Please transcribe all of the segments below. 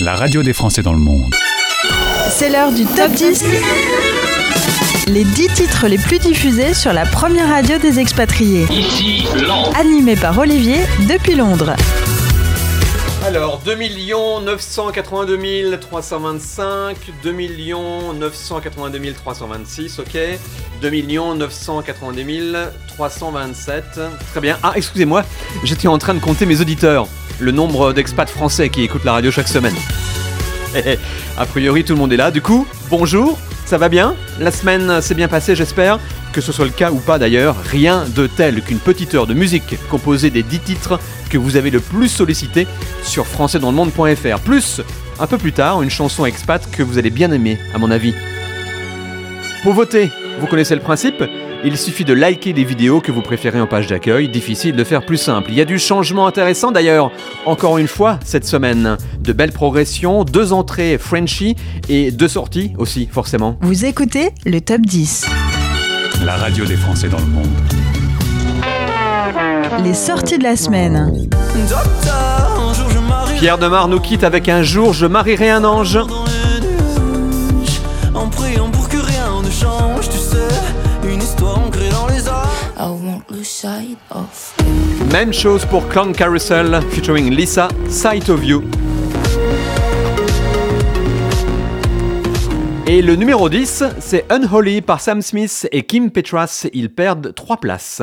la radio des Français dans le monde. C'est l'heure du top 10. Les 10 titres les plus diffusés sur la première radio des expatriés. Ici. Animé par Olivier depuis Londres. Alors, 2 982 325, 2 982 326, ok. 2 982 327. Très bien. Ah, excusez-moi, j'étais en train de compter mes auditeurs. Le nombre d'expats français qui écoutent la radio chaque semaine. A priori, tout le monde est là. Du coup, bonjour, ça va bien? La semaine s'est bien passée, j'espère. Que ce soit le cas ou pas d'ailleurs, rien de tel qu'une petite heure de musique composée des 10 titres que vous avez le plus sollicité sur françaisdanslemonde.fr. Plus, un peu plus tard, une chanson expat que vous allez bien aimer, à mon avis. Pour voter, vous connaissez le principe? Il suffit de liker les vidéos que vous préférez en page d'accueil, difficile de faire plus simple. Il y a du changement intéressant d'ailleurs, encore une fois cette semaine. De belles progressions, deux entrées Frenchy et deux sorties aussi forcément. Vous écoutez le top 10. La radio des Français dans le monde. Les sorties de la semaine. Docteur, un jour je marierai Pierre Demar nous quitte avec un jour je marierai un ange. Même chose pour Clown Carousel featuring Lisa, Sight of You. Et le numéro 10, c'est Unholy par Sam Smith et Kim Petras. Ils perdent 3 places.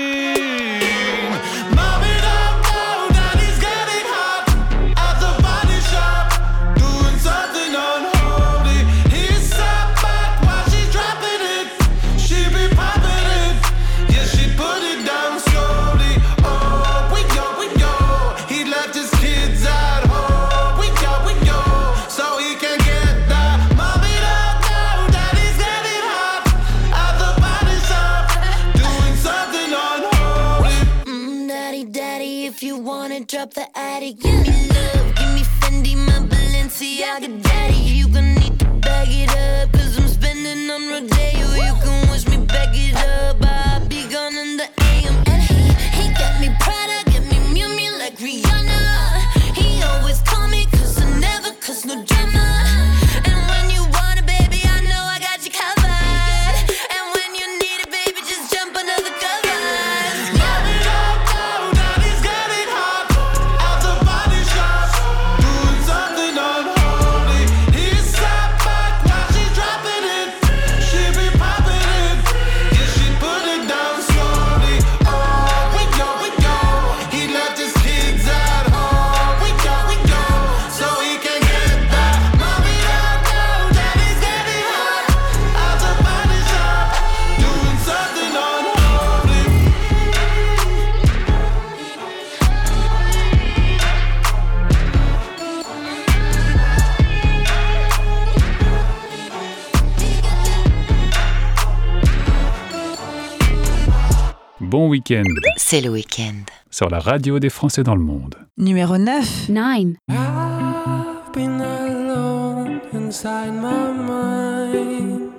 Week-end C'est le week-end. sur la radio des Français dans le monde. Numéro 9. Nine. I've been alone inside my mind.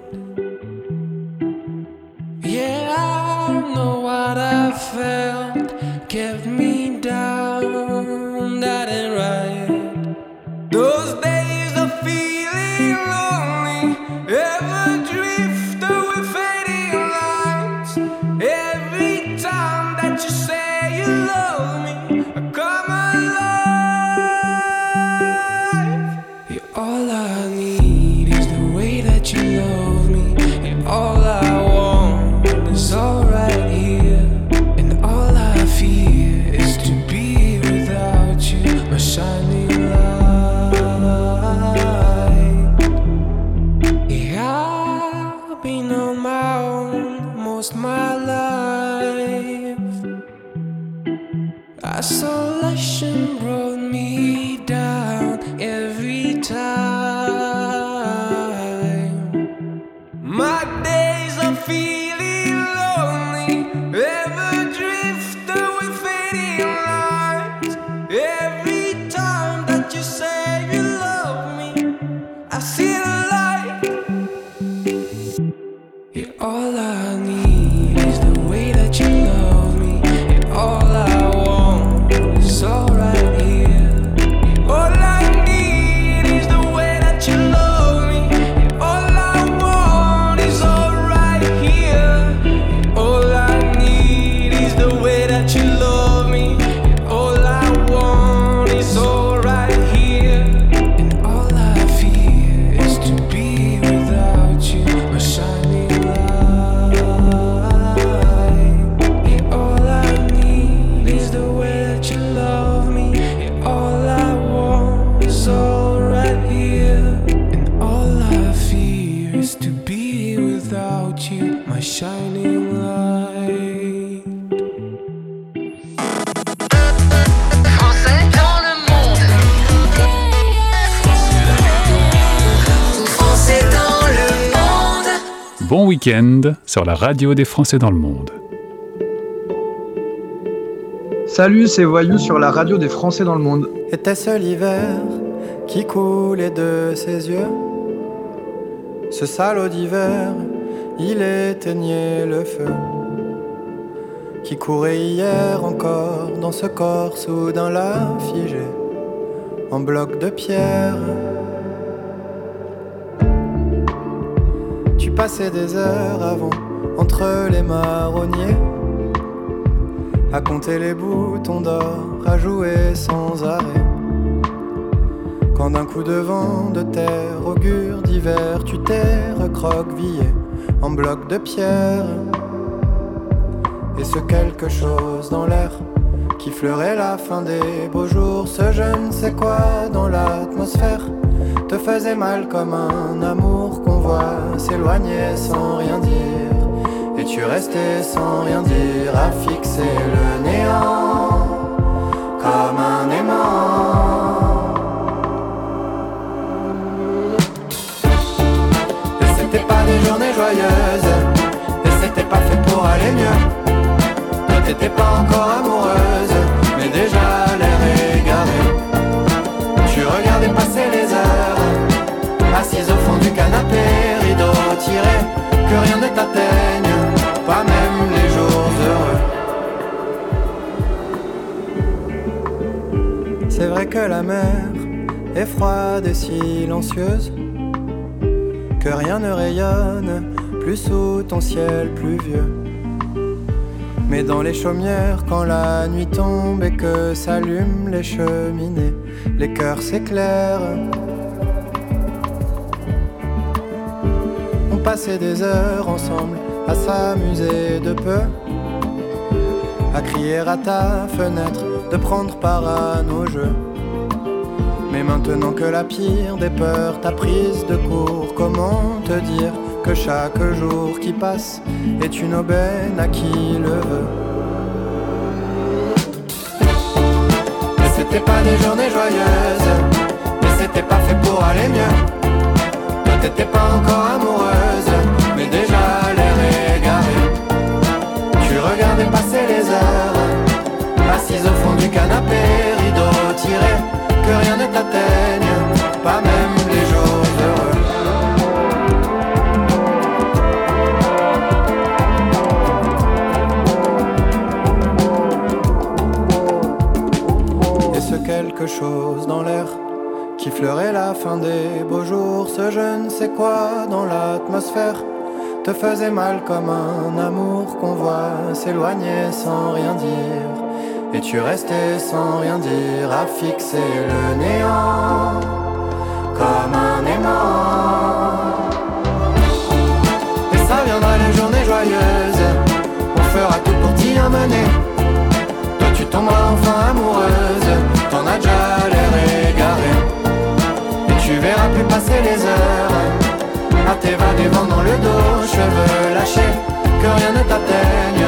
Yeah, I know what I felt kept me week-end sur la radio des Français dans le monde. Salut, c'est Voyou sur la radio des Français dans le monde. Était-ce l'hiver qui coulait de ses yeux? Ce salaud d'hiver, il éteignait le feu qui courait hier encore dans ce corps soudain là figé en bloc de pierre. Tu passais des heures avant entre les marronniers à compter les boutons d'or, à jouer sans arrêt. Quand d'un coup de vent de terre augure d'hiver, tu t'es recroquevillé en bloc de pierre. Et ce quelque chose dans l'air qui fleurait la fin des beaux jours, ce je ne sais quoi dans l'atmosphère te faisait mal comme un amour qu'on voit s'éloigner sans rien dire. Et tu restais sans rien dire à fixer le néant comme un aimant. Et c'était pas des journées joyeuses, et c'était pas fait pour aller mieux. Toi t'étais pas encore amoureuse, mais déjà assise au fond du canapé, rideau tiré, que rien ne t'atteigne, pas même les jours heureux. C'est vrai que la mer est froide et silencieuse, que rien ne rayonne plus sous ton ciel pluvieux. Mais dans les chaumières, quand la nuit tombe et que s'allument les cheminées, les cœurs s'éclairent. Passait des heures ensemble à s'amuser de peu, à crier à ta fenêtre, de prendre part à nos jeux. Mais maintenant que la pire des peurs t'a prise de court, comment te dire que chaque jour qui passe est une aubaine à qui le veut? C'était pas des journées joyeuses, mais c'était pas fait pour aller mieux. T'étais pas encore amoureuse, mais déjà l'air égaré. Tu regardais passer les heures, assise au fond du canapé, rideau tiré, que rien ne t'atteigne, pas même les jours heureux. Quelque chose dans l'air qui fleurait la fin des beaux jours, ce je ne sais quoi dans l'atmosphère? Te faisait mal comme un amour qu'on voit s'éloigner sans rien dire. Et tu restais sans rien dire à fixer le néant comme un aimant? Et ça viendra les journées joyeuses, on fera tout pour t'y amener. Toi tu tomberas enfin amoureuse, t'en as déjà tu verras plus passer les heures, à t'évader vent dans le dos, cheveux lâchés, que rien ne t'atteigne,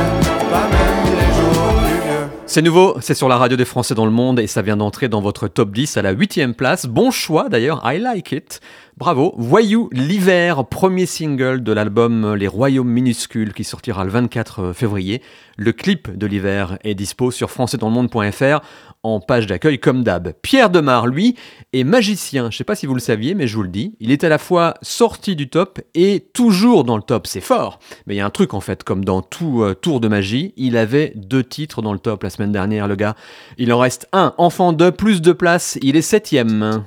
c'est nouveau, c'est sur la radio des Français dans le monde et ça vient d'entrer dans votre top 10 à la 8ème place. Bon choix d'ailleurs, I like it. Bravo. Voyou l'hiver, premier single de l'album Les Royaumes minuscules qui sortira le 24 euh, février. Le clip de l'hiver est dispo sur françaisdanslemonde.fr en page d'accueil comme d'hab. Pierre Demar, lui, est magicien. Je sais pas si vous le saviez, mais je vous le dis. Il est à la fois sorti du top et toujours dans le top. C'est fort. Mais il y a un truc en fait, comme dans tout euh, tour de magie, il avait deux titres dans le top la semaine dernière, le gars. Il en reste un. Enfant de plus de place. Il est septième.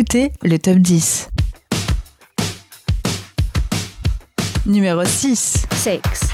écoutez le top 10. Numéro 6. Sex.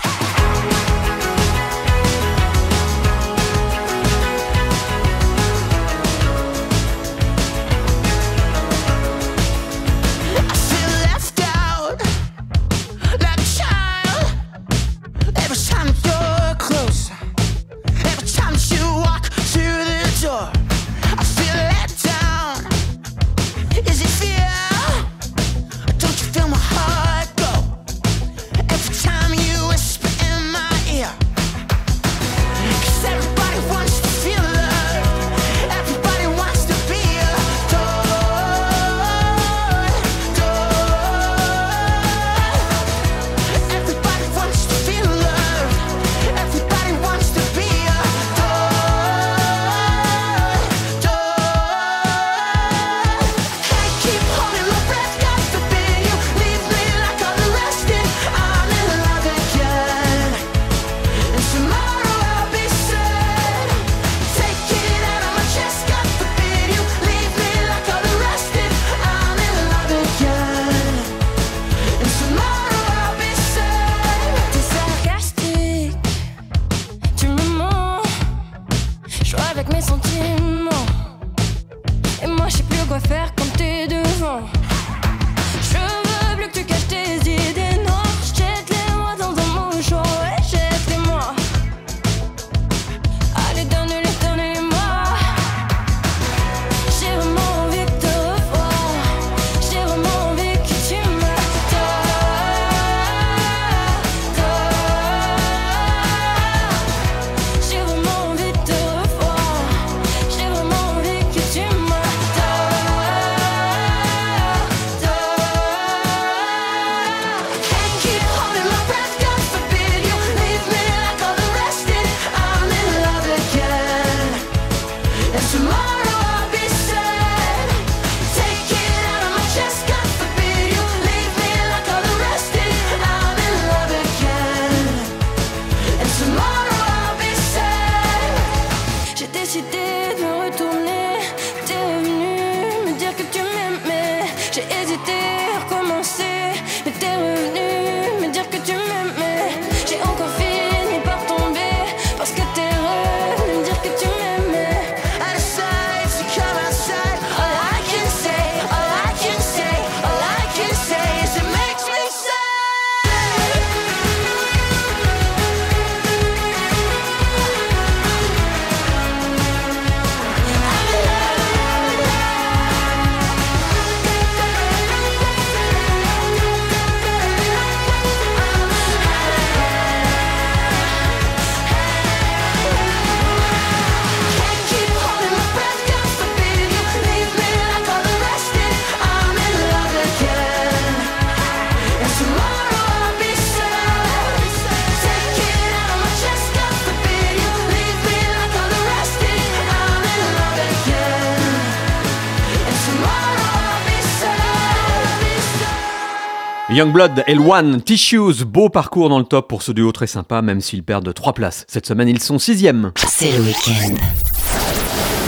Youngblood, L1, Tissues, beau parcours dans le top pour ce duo très sympa, même s'ils perdent 3 places. Cette semaine, ils sont 6ème. C'est le week-end.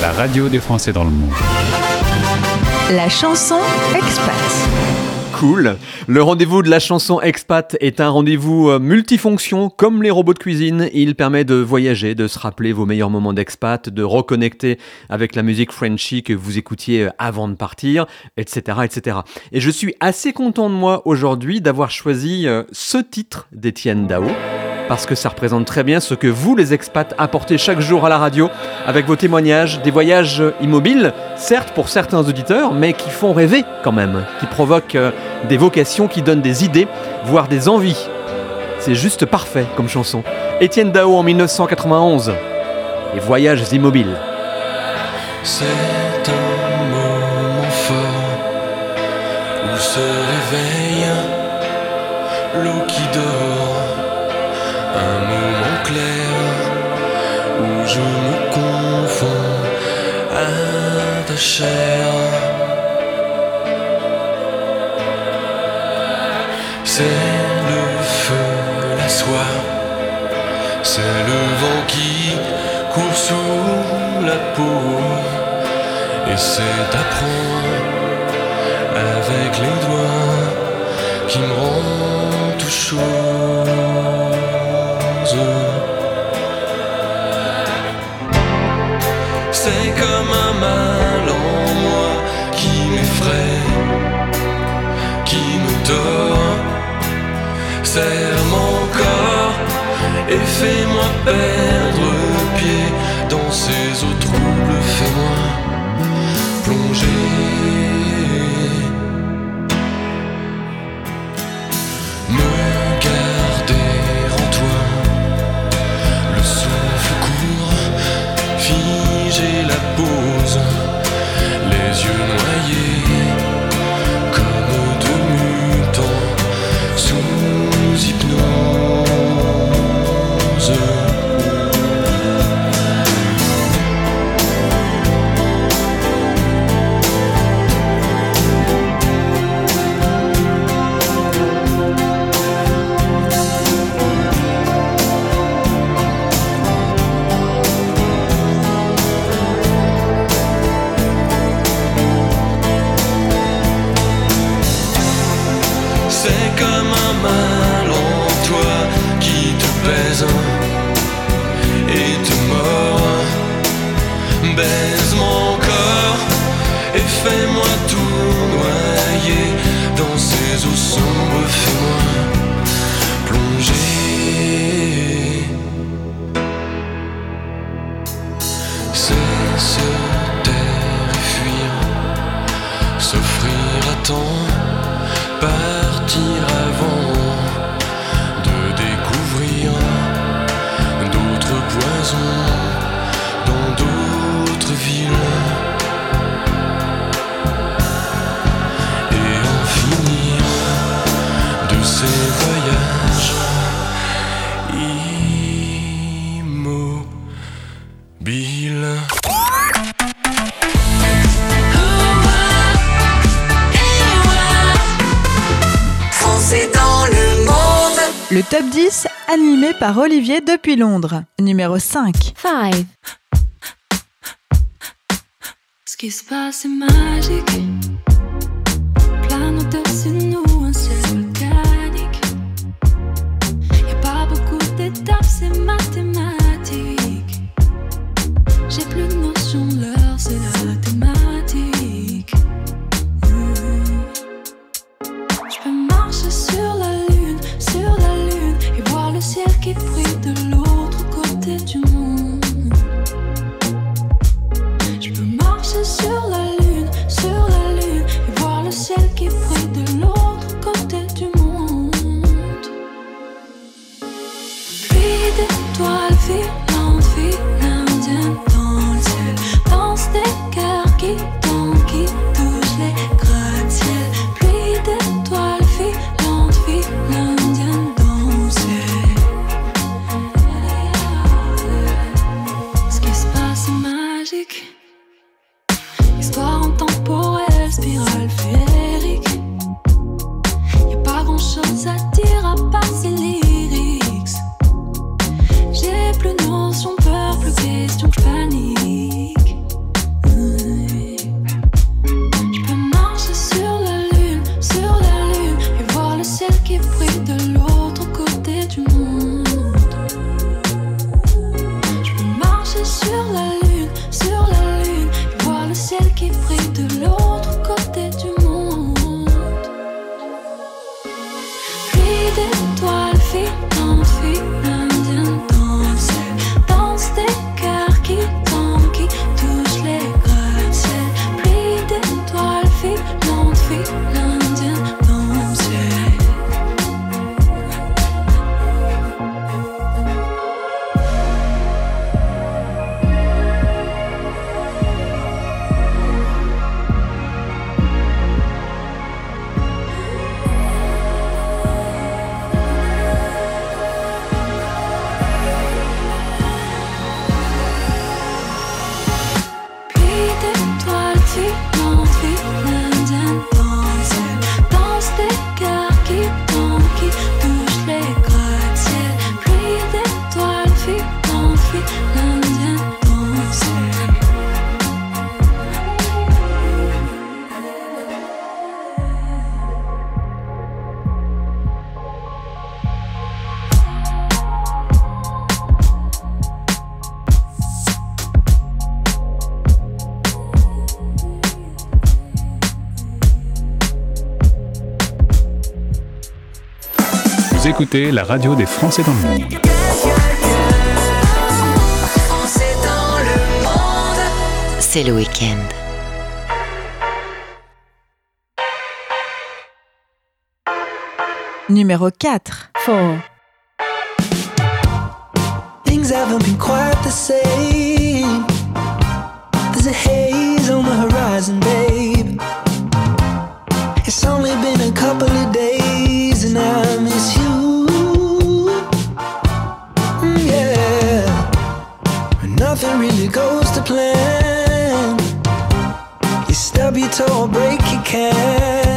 La radio des Français dans le monde. La chanson expat. Cool. Le rendez-vous de la chanson expat est un rendez-vous euh, multifonction, comme les robots de cuisine. Il permet de voyager, de se rappeler vos meilleurs moments d'expat, de reconnecter avec la musique Frenchy que vous écoutiez euh, avant de partir, etc., etc. Et je suis assez content de moi aujourd'hui d'avoir choisi euh, ce titre d'Étienne Dao. Parce que ça représente très bien ce que vous, les expats, apportez chaque jour à la radio, avec vos témoignages, des voyages immobiles, certes pour certains auditeurs, mais qui font rêver quand même, qui provoquent euh, des vocations, qui donnent des idées, voire des envies. C'est juste parfait comme chanson. Étienne Dao en 1991. Les voyages immobiles. C'est un moment fort où se réveille à. C'est le feu, la soie. C'est le vent qui court sous la peau. Et c'est apprendre avec les doigts qui me rend tout chose. Serre mon corps et fais-moi perdre par Olivier depuis Londres. Numéro 5. 5. Ce qui se passe est magique. Plane au-dessus de nous, un ciel volcanique. Y a pas beaucoup d'étapes, c'est mathématique. sur la écoutez la radio des Français dans le monde. C'est le week-end. Numéro 4. 4. Things haven't been quite the same. There's a haze on the horizon, babe. It's only been a couple so I'll break your can.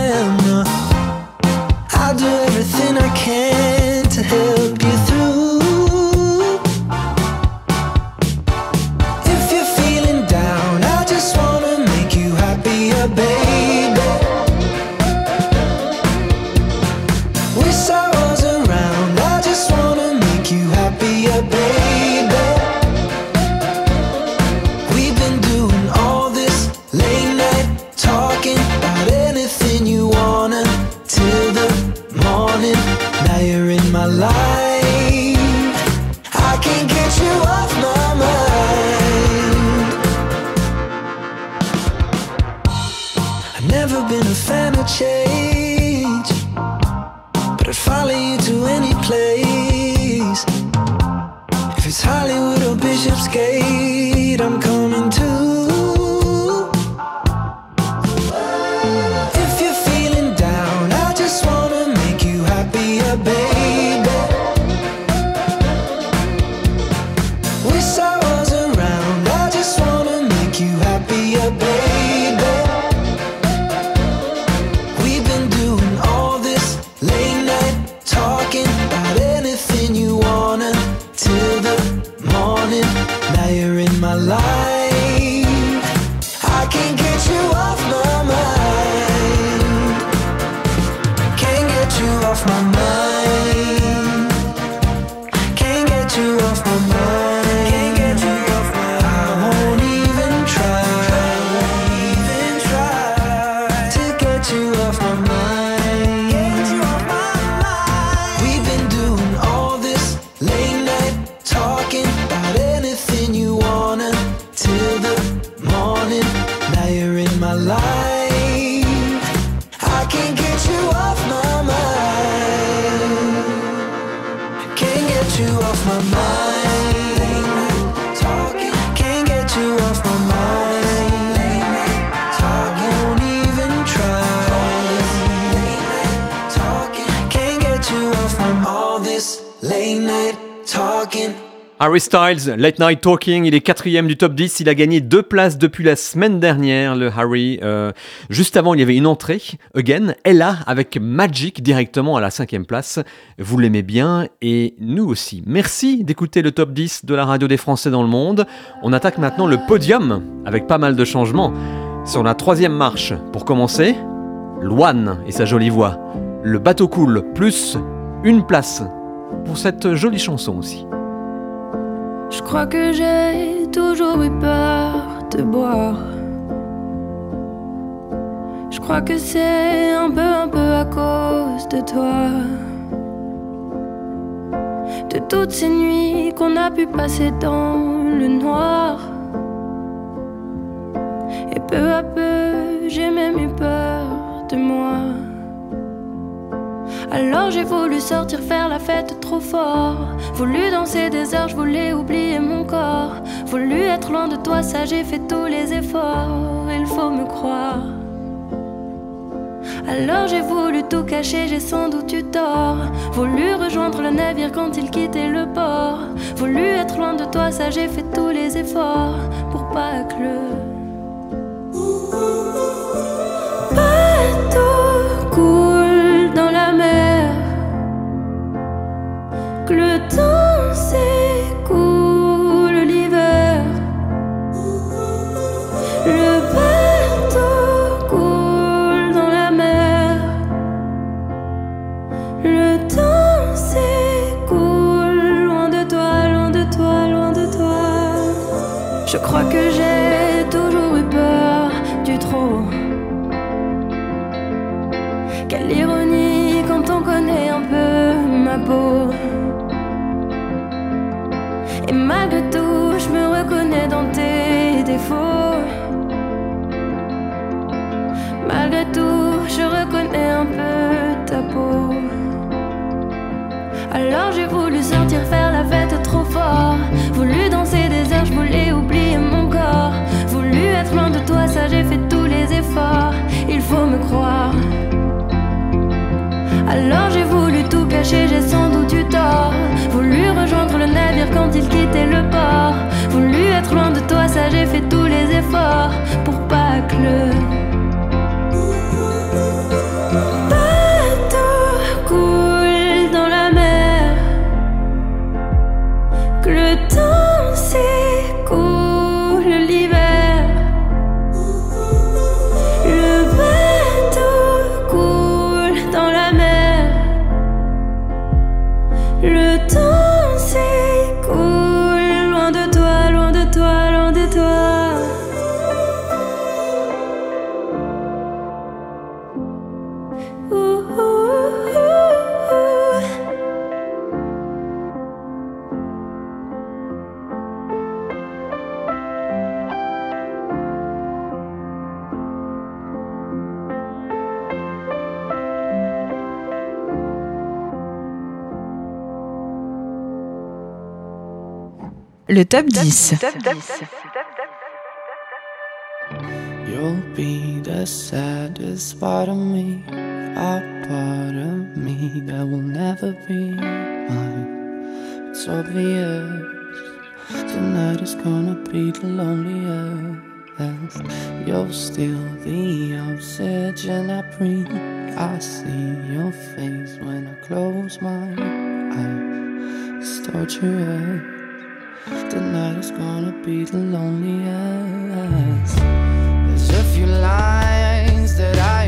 Harry Styles, Late Night Talking, il est quatrième du top 10. Il a gagné deux places depuis la semaine dernière, le Harry. Euh, juste avant, il y avait une entrée, Again. Et là, avec Magic, directement à la cinquième place. Vous l'aimez bien et nous aussi. Merci d'écouter le top 10 de la radio des Français dans le monde. On attaque maintenant le podium avec pas mal de changements. Sur la troisième marche, pour commencer, Loane et sa jolie voix. Le bateau coule, plus une place pour cette jolie chanson aussi. Je crois que j'ai toujours eu peur de boire. Je crois que c'est un peu, un peu à cause de toi. De toutes ces nuits qu'on a pu passer dans le noir. Et peu à peu, j'ai même eu peur de moi. Alors j'ai voulu sortir faire la fête trop fort. Voulu danser des heures, je voulais oublier mon corps. Voulu être loin de toi, ça j'ai fait tous les efforts. Il faut me croire. Alors j'ai voulu tout cacher, j'ai sans doute eu tort. Voulu rejoindre le navire quand il quittait le port. Voulu être loin de toi, ça j'ai fait tous les efforts pour pas que le bateau coule Le temps s'écoule l'hiver. Le bateau coule dans la mer. Le temps s'écoule loin de toi, loin de toi, loin de toi. Je crois que j'ai Alors j'ai voulu sortir faire la fête trop fort. Voulu danser des heures, je voulais oublier mon corps. Voulu être loin de toi, ça j'ai fait tous les efforts. Il faut me croire. Alors j'ai voulu tout cacher, j'ai sans doute eu tort. Voulu rejoindre le navire quand il quittait le port. Voulu être loin de toi, ça j'ai fait tous les efforts pour pas que le Le top 10. You'll be the saddest part of me, a part of me that will never be mine. It's obvious tonight is gonna be the loneliest. You're still the oxygen I breathe. I see your face when I close my eyes. It's torturous. Tonight is gonna be the loneliest. There's a few lines that I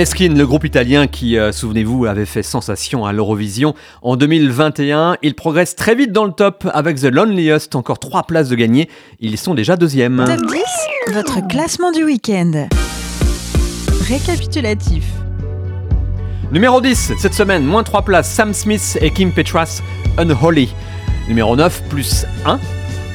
Maneskin, le groupe italien qui, euh, souvenez-vous, avait fait sensation à l'Eurovision en 2021, il progresse très vite dans le top avec The Loneliest, encore 3 places de gagné, ils sont déjà deuxième. Top 10, votre classement du week-end. Récapitulatif. Numéro 10, cette semaine, moins 3 places, Sam Smith et Kim Petras, Unholy. Numéro 9, plus 1,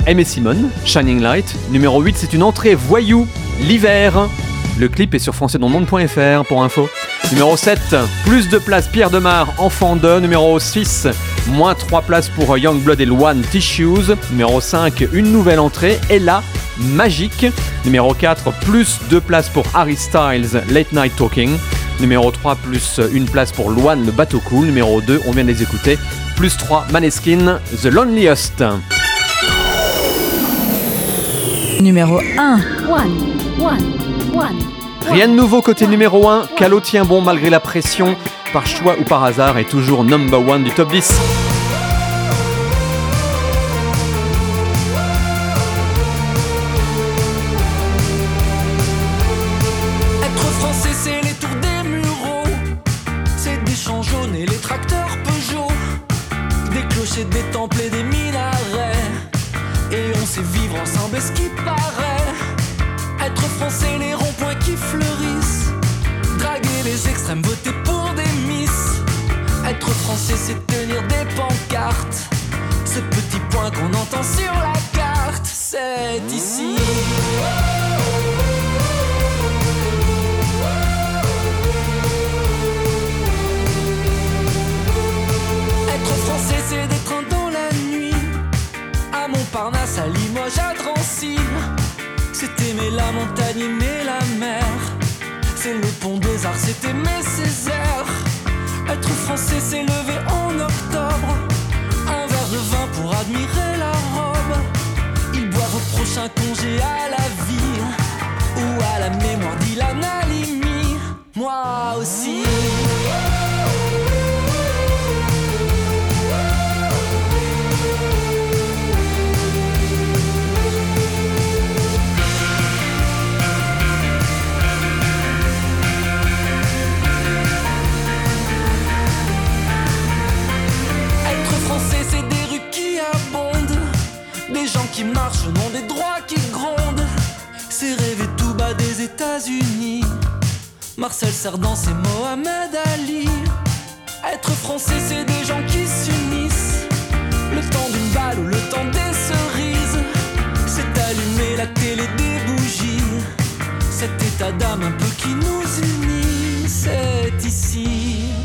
Aimé Simone, Shining Light. Numéro 8, c'est une entrée voyou, l'hiver. Le clip est sur françaisdanslemonde.fr pour info. Numéro 7, plus de places, Pierre Demar, Enfant de. Numéro 6, moins 3 places pour Youngblood et Luan, Tissues. Numéro 5, une nouvelle entrée, Ella, Magique. Numéro 4, plus 2 places pour Harry Styles, Late Night Talking. Numéro 3, plus une place pour Luan, le bateau cool. Numéro 2, on vient de les écouter. Plus 3, Maneskin, The Loneliest. Numéro 1. One, one, one. Rien de nouveau côté numéro 1, Calo tient bon malgré la pression, par choix ou par hasard, est toujours number 1 du top 10. La montagne, aimer la mer. C'est le pont des arts, c'est aimer Césaire. Être français, c'est lever en octobre. Un verre de vin pour admirer la robe. Ils boivent au prochain congé à la vie. Ou à la mémoire d'Ilan Halimi. Moi aussi. Qui marchent au nom des droits qui grondent. C'est rêver tout bas des États-Unis. Marcel Cerdan, c'est Mohamed Ali. Être français, c'est des gens qui s'unissent. Le temps d'une balle ou le temps des cerises. C'est allumer la télé des bougies. Cet état d'âme un peu qui nous unit, c'est ici.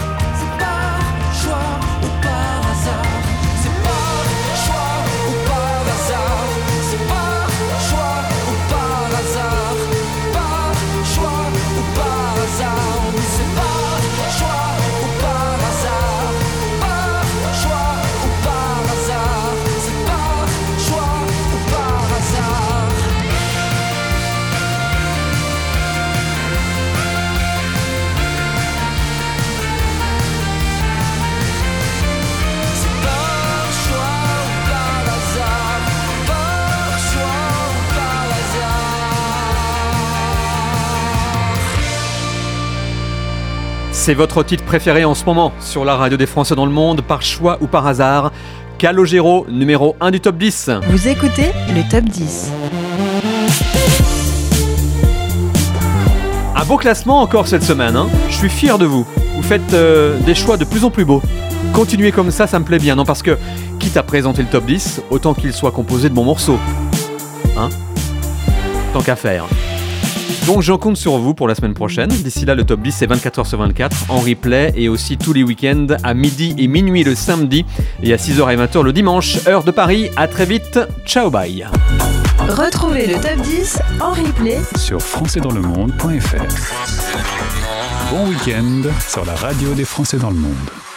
C'est votre titre préféré en ce moment sur la radio des Français dans le monde, par choix ou par hasard. Calogero, numéro 1 du top 10. Vous écoutez le top 10. Un beau classement encore cette semaine, hein. je suis fier de vous. Vous faites euh, des choix de plus en plus beaux. Continuez comme ça, ça me plaît bien, non parce que, quitte à présenter le top 10, autant qu'il soit composé de bons morceaux. Hein Tant qu'à faire. Donc j'en compte sur vous pour la semaine prochaine. D'ici là, le top 10 c'est 24h sur 24 en replay et aussi tous les week-ends à midi et minuit le samedi et à 6h et 20h le dimanche, heure de Paris. À très vite. Ciao bye. Retrouvez le top 10 en replay Sur françaisdanslemonde.fr. Bon week-end sur la radio des Français dans le monde.